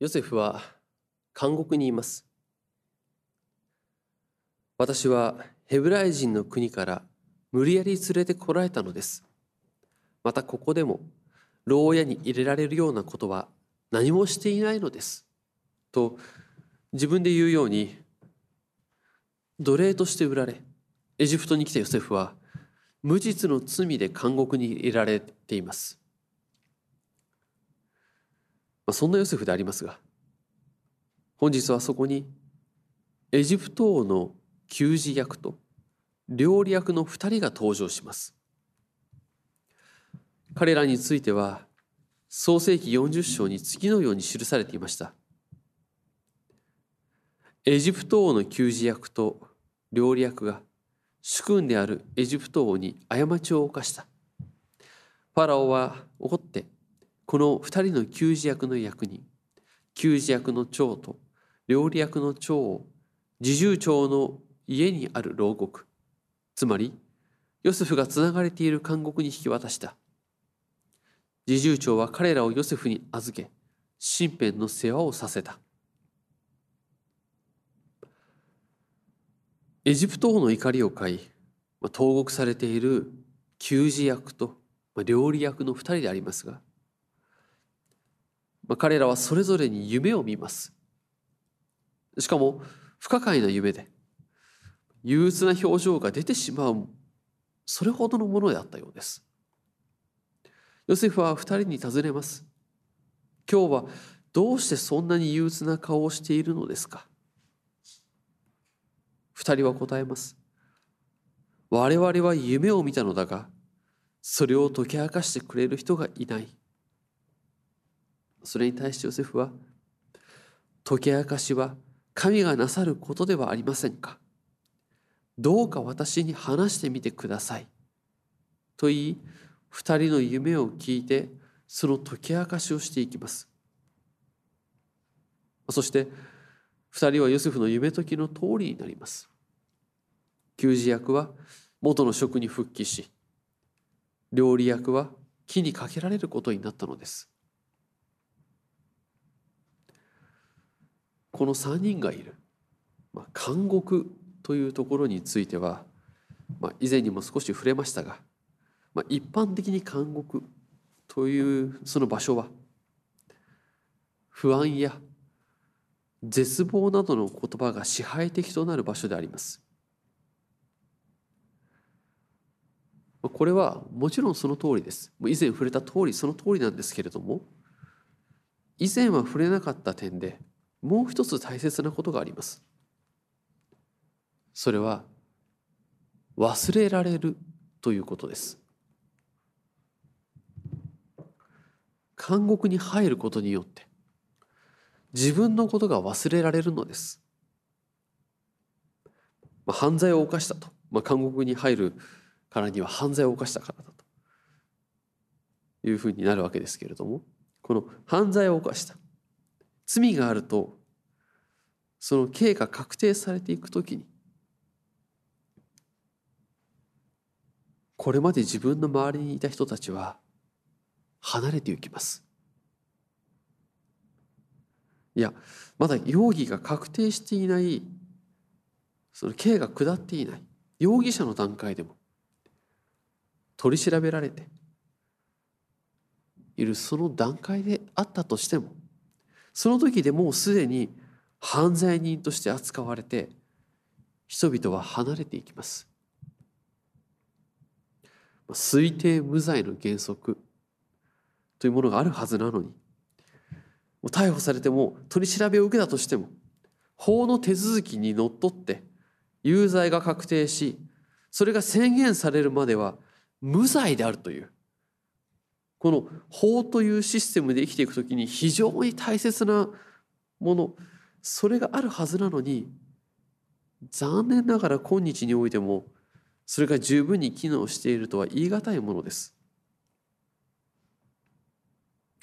ヨセフは監獄にいます。私はヘブライ人の国から無理やり連れてこられたのです。またここでも牢屋に入れられるようなことは何もしていないのです。と自分で言うように奴隷として売られエジプトに来たヨセフは無実の罪で監獄に入れられています。まあ、そんなヨセフでありますが本日はそこにエジプト王の給仕役と料理役の2人が登場します。彼らについては創世紀40章に次のように記されていました。エジプト王の給仕役と料理役が主君であるエジプト王に過ちを犯した。ファラオは怒ってこの二人の給仕役の役人、給仕役の長と料理役の長を侍従長の家にある牢獄、つまりヨセフがつながれている監獄に引き渡した。侍従長は彼らをヨセフに預け、身辺の世話をさせた。エジプト王の怒りを買い、投獄されている給仕役と料理役の二人でありますが、まあ、彼らはそれぞれに夢を見ます。しかも不可解な夢で憂鬱な表情が出てしまうそれほどのものであったようです。ヨセフは二人に尋ねます。今日はどうしてそんなに憂鬱な顔をしているのですか？二人は答えます。我々は夢を見たのだが、それを解き明かしてくれる人がいない。それに対してヨセフは、解き明かしは神がなさることではありませんか？どうか私に話してみてください。と言い、二人の夢を聞いて、その解き明かしをしていきます。そして、二人はヨセフの夢解きの通りになります。給仕役は元の職に復帰し、料理役は木にかけられることになったのです。この3人がいる、まあ、監獄というところについては、まあ、以前にも少し触れましたが、まあ、一般的に監獄というその場所は不安や絶望などの言葉が支配的となる場所であります。これはもちろんその通りです。以前触れた通りその通りなんですけれども以前は触れなかった点でもう一つ大切なことがあります。それは忘れられるということです。監獄に入ることによって自分のことが忘れられるのです。まあ、犯罪を犯したと、まあ、監獄に入るからには犯罪を犯したからだというふうになるわけですけれどもこの犯罪を犯した罪があるとその刑が確定されていくときにこれまで自分の周りにいた人たちは離れていきます。いやまだ容疑が確定していないその刑が下っていない容疑者の段階でも取り調べられているその段階であったとしてもその時でもうすでに犯罪人として扱われて人々は離れていきます。推定無罪の原則というものがあるはずなのに逮捕されても取り調べを受けたとしても法の手続きにのっとって有罪が確定しそれが宣言されるまでは無罪であるというこの法というシステムで生きていくときに非常に大切なものそれがあるはずなのに残念ながら今日においてもそれが十分に機能しているとは言い難いものです。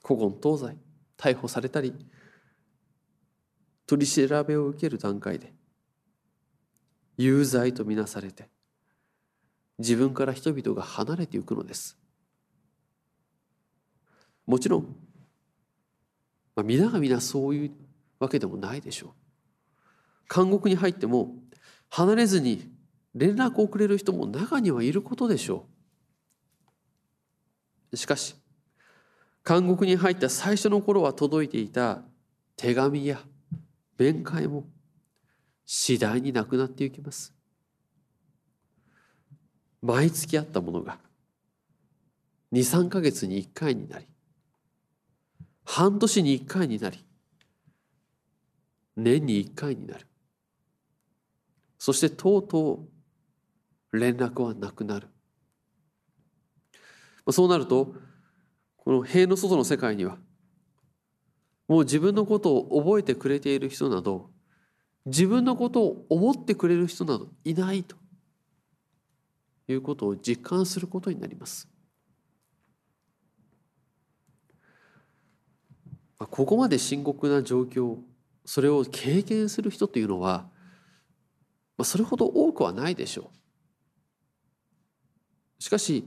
古今東西逮捕されたり取り調べを受ける段階で有罪とみなされて自分から人々が離れていくのですもちろん。まあ、皆が皆そういうわけでもないでしょう。監獄に入っても離れずに連絡をくれる人も中にはいることでしょう。しかし監獄に入った最初の頃は届いていた手紙や面会も次第になくなっていきます。毎月あったものが23か月に1回になり半年に1回になり年に1回になるそしてとうとう連絡はなくなるそうなるとこの塀の外の世界にはもう自分のことを覚えてくれている人など自分のことを思ってくれる人などいないということを実感することになります。ここまで深刻な状況それを経験する人というのはまあそれほど多くはないでしょう。しかし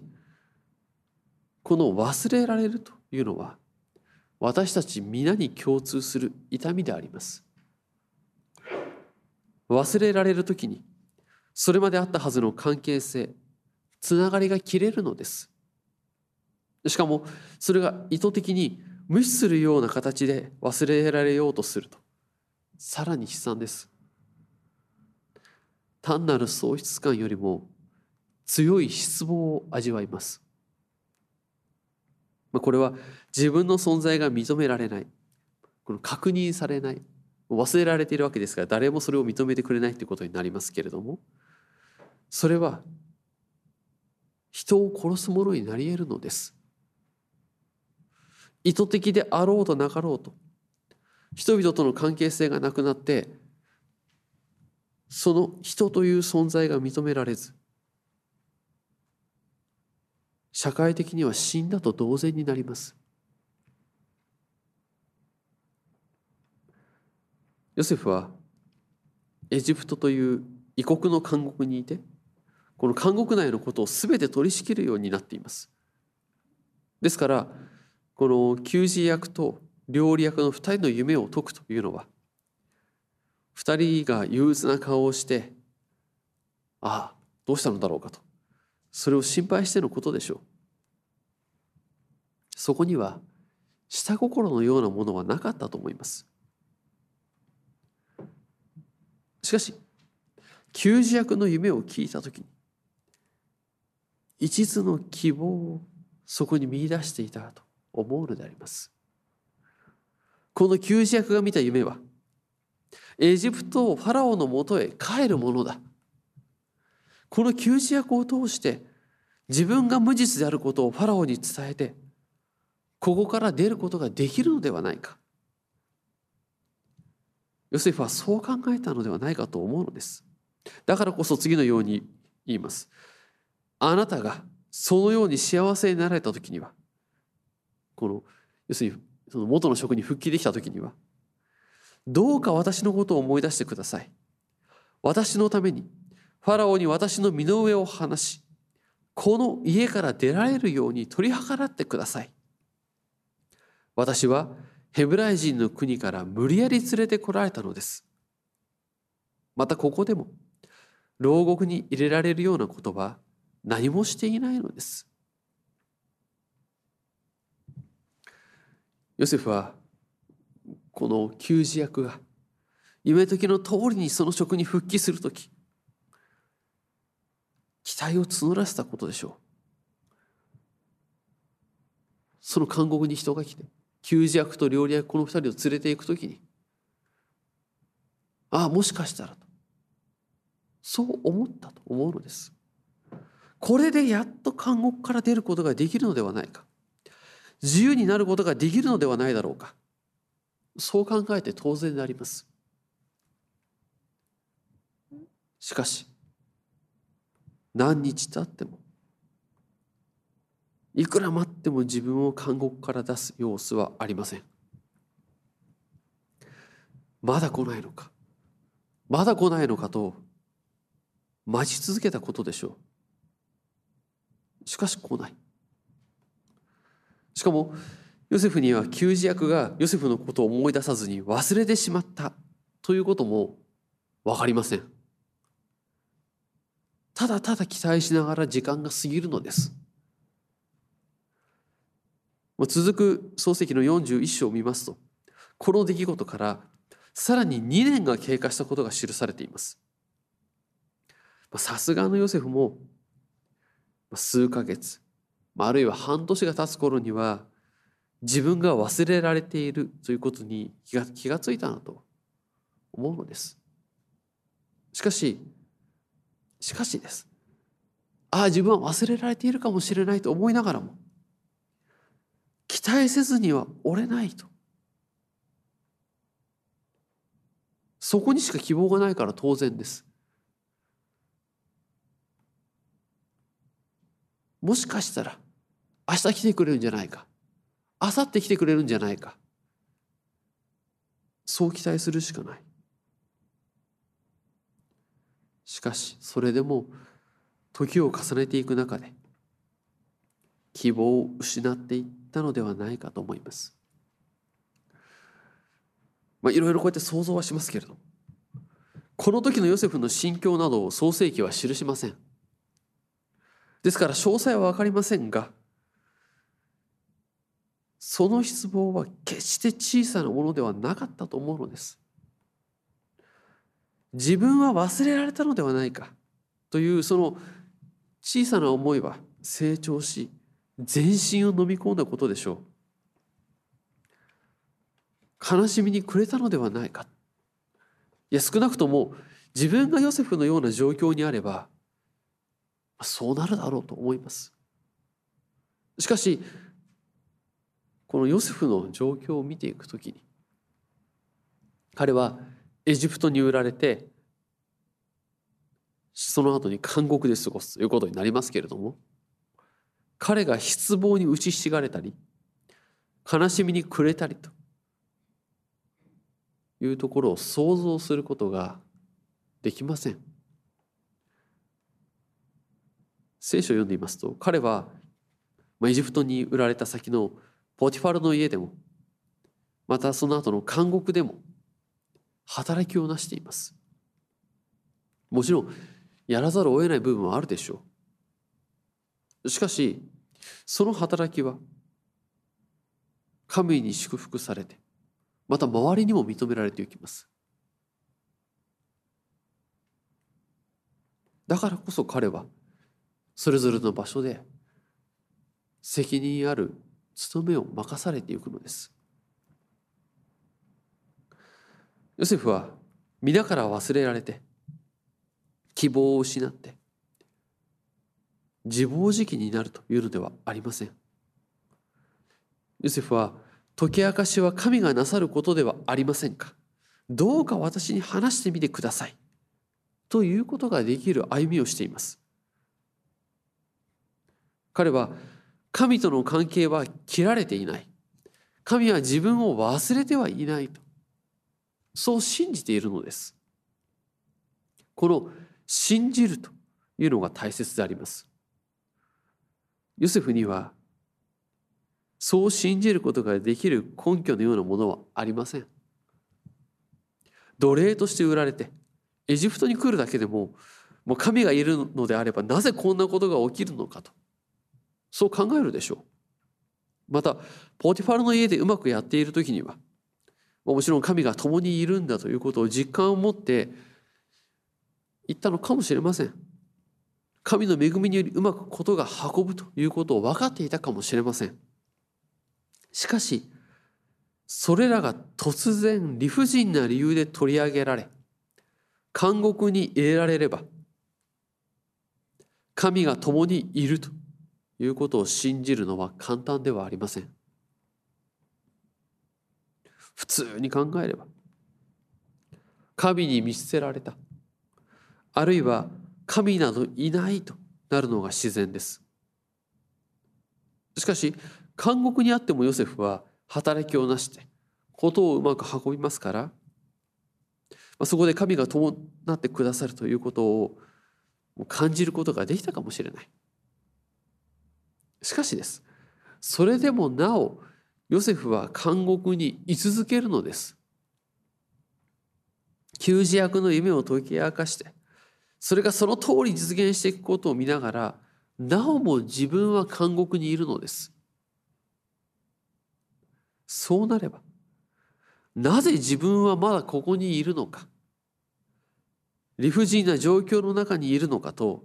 この忘れられるというのは私たち皆に共通する痛みであります。忘れられる時にそれまであったはずの関係性つながりが切れるのです。しかもそれが意図的に無視するような形で忘れられようとすると。さらに悲惨です。単なる喪失感よりも強い失望を味わいます。これは自分の存在が認められない。この確認されない。忘れられているわけですから誰もそれを認めてくれないということになりますけれども。それは人を殺すものになり得るのです。意図的であろうとなかろうと人々との関係性がなくなってその人という存在が認められず社会的には死んだと同然になります。ヨセフはエジプトという異国の監獄にいてこの監獄内のことを全て取り仕切るようになっています。ですからこの給仕役と料理役の2人の夢を解くというのは2人が憂鬱な顔をしてああどうしたのだろうかと。それを心配してのことでしょう。そこには下心のようなものはなかったと思います。しかし給仕役の夢を聞いた時に一途の希望をそこに見出していたと。思うのであります。この給仕役が見た夢はエジプトをファラオのもとへ帰るものだ。この給仕役を通して自分が無実であることをファラオに伝えてここから出ることができるのではないか。ヨセフはそう考えたのではないかと思うのです。だからこそ次のように言います。あなたがそのように幸せになられた時にはこの要するにその元の職に復帰できた時にはどうか私のことを思い出してください私のためにファラオに私の身の上を話しこの家から出られるように取り計らってください私はヘブライ人の国から無理やり連れてこられたのです。またここでも牢獄に入れられるようなことは何もしていないのです。ヨセフはこの給仕役が夢時の通りにその職に復帰する時期待を募らせたことでしょう。その監獄に人が来て給仕役と料理役この二人を連れていくときにああもしかしたらと。そう思ったと思うのです。これでやっと監獄から出ることができるのではないか。自由になることができるのではないだろうか。そう考えて当然であります。しかし何日経ってもいくら待っても自分を監獄から出す様子はありません。まだ来ないのかまだ来ないのかと待ち続けたことでしょう。しかし来ない。しかもヨセフには給仕役がヨセフのことを思い出さずに忘れてしまったということも分かりません。ただただ期待しながら時間が過ぎるのです。続く漱石の41章を見ますとこの出来事からさらに2年が経過したことが記されています。さすがのヨセフも数ヶ月あるいは半年が経つ頃には自分が忘れられているということに気が気がついたなと思うのです。しかししかしです。ああ自分は忘れられているかもしれないと思いながらも期待せずには折れないと。そこにしか希望がないから当然です。もしかしたら明日来てくれるんじゃないか明後日来てくれるんじゃないかそう期待するしかないしかしそれでも時を重ねていく中で希望を失っていったのではないかと思います。まあ、いろいろこうやって想像はしますけれどこの時のヨセフの心境などを創世記は記しません。ですから詳細は分かりませんがその失望は決して小さなものではなかったと思うのです。自分は忘れられたのではないかというその小さな思いは成長し全身を飲み込んだことでしょう。悲しみにくれたのではないか。いや少なくとも自分がヨセフのような状況にあればそうなるだろうと思います。しかしこのヨセフの状況を見ていくときに彼はエジプトに売られてその後に監獄で過ごすということになりますけれども彼が失望に打ちひしがれたり悲しみに暮れたりというところを想像することができません。聖書を読んでいますと彼はエジプトに売られた先のポティファルの家でもまたその後の監獄でも働きをなしています。もちろんやらざるを得ない部分はあるでしょう。しかしその働きは神に祝福されてまた周りにも認められていきます。だからこそ彼はそれぞれの場所で責任ある務めを任されていくのです。ヨセフは皆から忘れられて希望を失って自暴自棄になるというのではありません。ヨセフは解き明かしは神がなさることではありませんか？どうか私に話してみてくださいということができる歩みをしています。彼は神との関係は切られていない。神は自分を忘れてはいないと。そう信じているのです。この信じるというのが大切であります。ヨセフにはそう信じることができる根拠のようなものはありません。奴隷として売られてエジプトに来るだけでももう神がいるのであればなぜこんなことが起きるのかとそう考えるでしょう。また、ポティファルの家でうまくやっている時には、もちろん神が共にいるんだということを実感を持って言ったのかもしれません。神の恵みによりうまくことが運ぶということを分かっていたかもしれません。しかし、それらが突然理不尽な理由で取り上げられ、監獄に入れられれば、神が共にいるということを信じるのは簡単ではありません。普通に考えれば神に見捨てられたあるいは神などいないとなるのが自然です。しかし監獄にあってもヨセフは働きをなしてことをうまく運びますからそこで神が伴ってくださるということを感じることができたかもしれない。しかしです。それでもなおヨセフは監獄に居続けるのです。給仕役の夢を解き明かしてそれがその通り実現していくことを見ながらなおも自分は監獄にいるのです。そうなればなぜ自分はまだここにいるのか理不尽な状況の中にいるのかと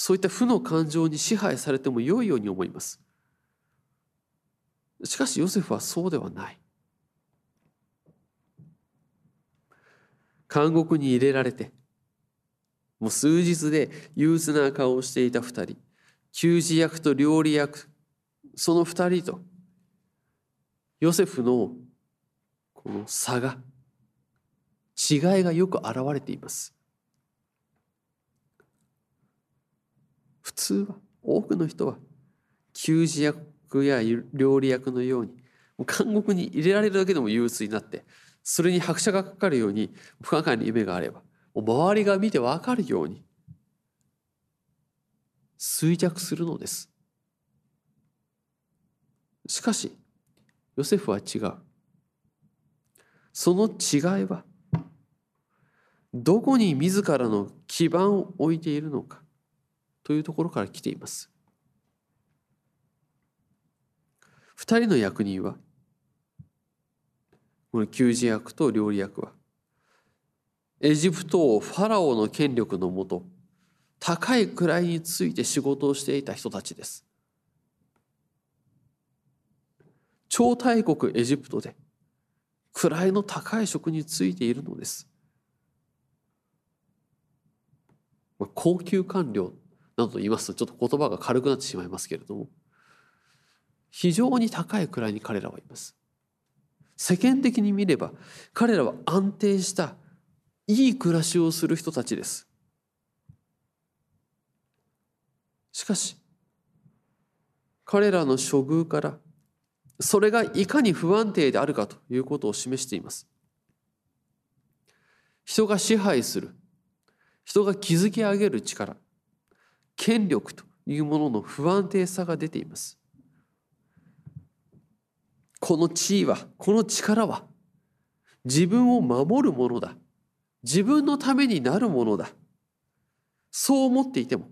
そういった負の感情に支配されても良いように思います。しかしヨセフはそうではない。監獄に入れられてもう数日で憂鬱な顔をしていた二人給仕役と料理役その二人とヨセフのこの差が違いがよく現れています。普通は多くの人は給仕役や料理役のように監獄に入れられるだけでも憂鬱になってそれに拍車がかかるように不可解な夢があれば周りが見て分かるように衰弱するのです。しかしヨセフは違う。その違いはどこに自らの基盤を置いているのか。というところから来ています。二人の役人はこの給仕役と料理役はエジプト王ファラオの権力のもと高い位について仕事をしていた人たちです。超大国エジプトで位の高い職についているのです。高級官僚などと言いますとちょっと言葉が軽くなってしまいますけれども非常に高い位に彼らはいます。世間的に見れば彼らは安定したいい暮らしをする人たちです。しかし彼らの処遇からそれがいかに不安定であるかということを示しています。人が支配する人が築き上げる力権力というものの不安定さが出ています。この地位はこの力は自分を守るものだ。自分のためになるものだ。そう思っていても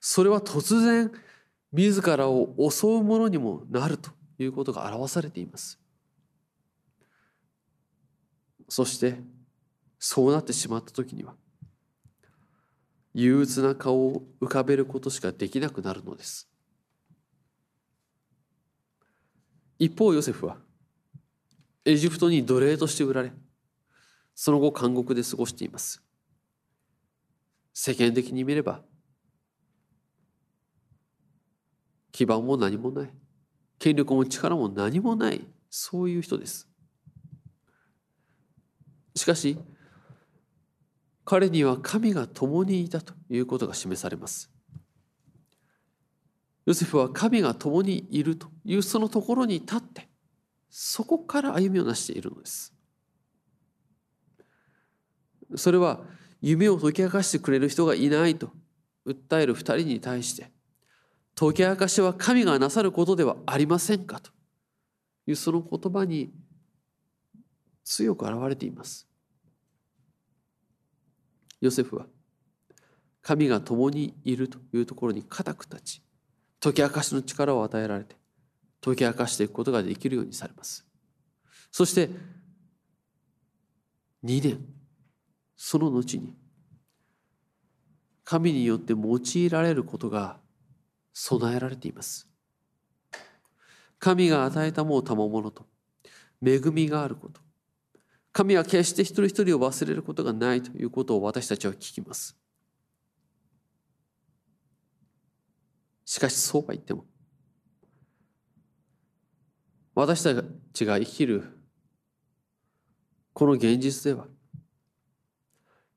それは突然自らを襲うものにもなるということが表されています。そしてそうなってしまった時には憂鬱な顔を浮かべることしかできなくなるのです。一方ヨセフはエジプトに奴隷として売られその後監獄で過ごしています。世間的に見れば基盤も何もない。権力も力も何もない。そういう人です。しかし彼には神が共にいたということが示されます。ヨセフは神が共にいるというそのところに立ってそこから歩みをなしているのです。それは夢を解き明かしてくれる人がいないと訴える二人に対して解き明かしは神がなさることではありませんかというその言葉に強く表れています。ヨセフは神が共にいるというところに固く立ち解き明かしの力を与えられて解き明かしていくことができるようにされます。そして2年その後に神によって用いられることが備えられています。神が与えたもう賜物と恵みがあること神は決して一人一人を忘れることがないということを私たちは聞きます。しかしそうは言っても私たちが生きるこの現実では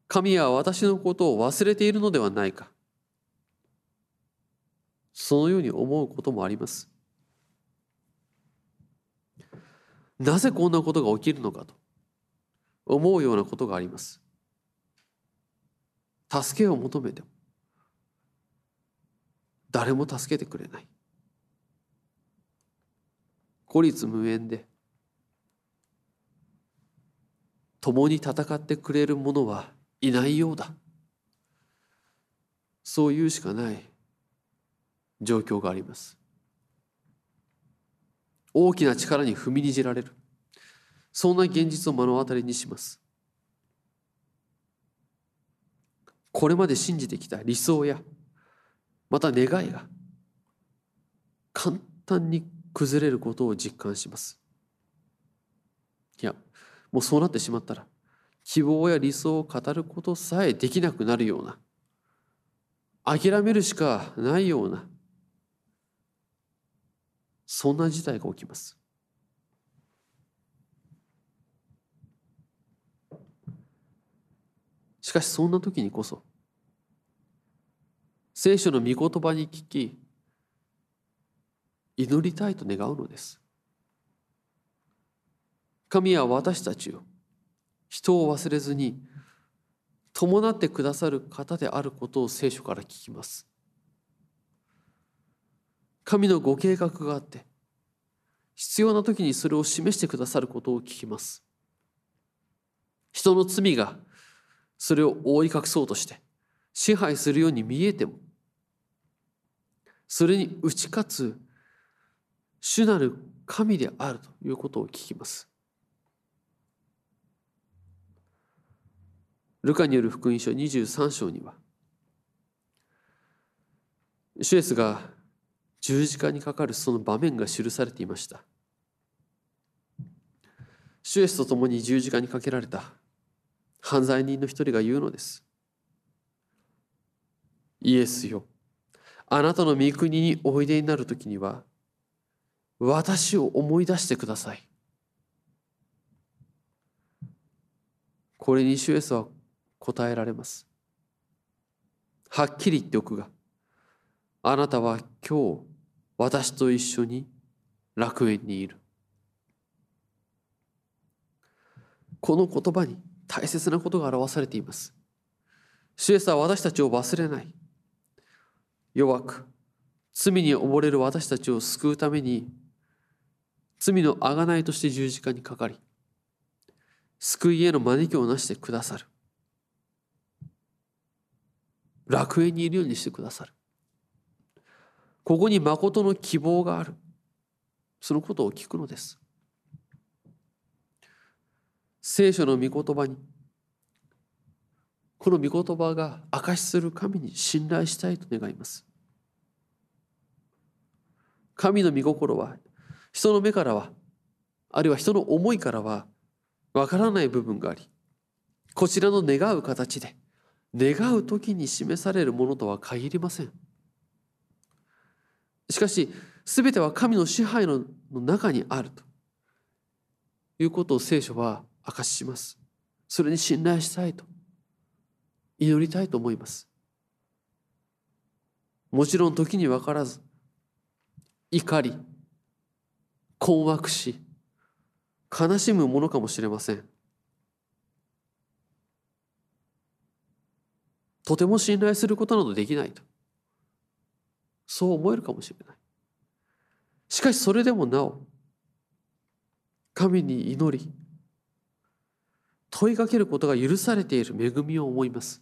神は私のことを忘れているのではないか。そのように思うこともあります。なぜこんなことが起きるのかと。思うようなことがあります。助けを求めても誰も助けてくれない。孤立無縁で共に戦ってくれる者はいないようだ。そういうしかない状況があります。大きな力に踏みにじられる。そんな現実を目の当たりにします。これまで信じてきた理想やまた願いが簡単に崩れることを実感します。いやもうそうなってしまったら希望や理想を語ることさえできなくなるような諦めるしかないようなそんな事態が起きます。かしそんな時にこそ聖書の御言葉に聞き祈りたいと願うのです。神は私たちを人を忘れずに伴ってくださる方であることを聖書から聞きます。神のご計画があって必要な時にそれを示してくださることを聞きます。人の罪がそれを覆い隠そうとして支配するように見えてもそれに打ち勝つ主なる神であるということを聞きます。ルカによる福音書23章にはシュエスが十字架にかかるその場面が記されていました。シュエスと共に十字架にかけられた犯罪人の一人が言うのです。イエスよ、あなたの御国においでになるときには、私を思い出してください。これにシュエスは答えられます。はっきり言っておくが、あなたは今日私と一緒に楽園にいる。この言葉に大切なことが表されています。主イエスは私たちを忘れない。弱く、罪に溺れる私たちを救うために、罪の贖いとして十字架にかかり、救いへの招きをなしてくださる。楽園にいるようにしてくださる。ここに誠の希望がある。そのことを聞くのです。聖書の御言葉にこの御言葉が証しする神に信頼したいと願います。神の御心は人の目からはあるいは人の思いからはわからない部分がありこちらの願う形で願う時に示されるものとは限りません。しかし全ては神の支配の中にあるということを聖書は証しします。それに信頼したいと祈りたいと思います。もちろん時に分からず怒り困惑し悲しむものかもしれません。とても信頼することなどできないとそう思えるかもしれない。しかしそれでもなお神に祈り問いかけることが許されている恵みを思います。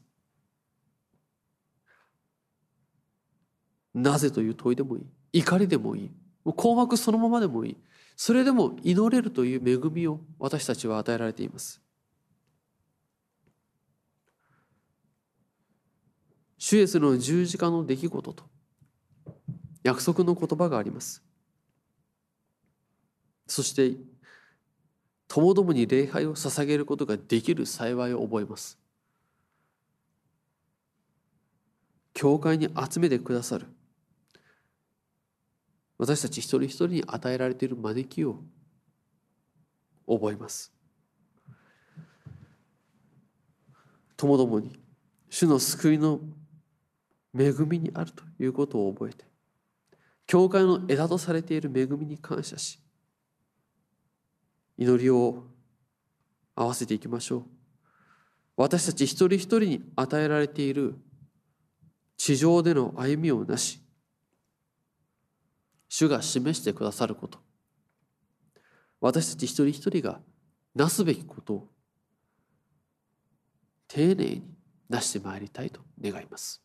なぜという問いでもいい。怒りでもいい。もう困惑そのままでもいい。それでも祈れるという恵みを私たちは与えられています。主イエスの十字架の出来事と約束の言葉があります。そしてともどもに礼拝を捧げることができる幸いを覚えます。教会に集めてくださる私たち一人一人に与えられている招きを覚えます。ともどもに主の救いの恵みにあるということを覚えて教会の枝とされている恵みに感謝し祈りを合わせていきましょう私たち一人一人に与えられている地上での歩みをなし主が示してくださること私たち一人一人がなすべきことを丁寧になしてまいりたいと願います。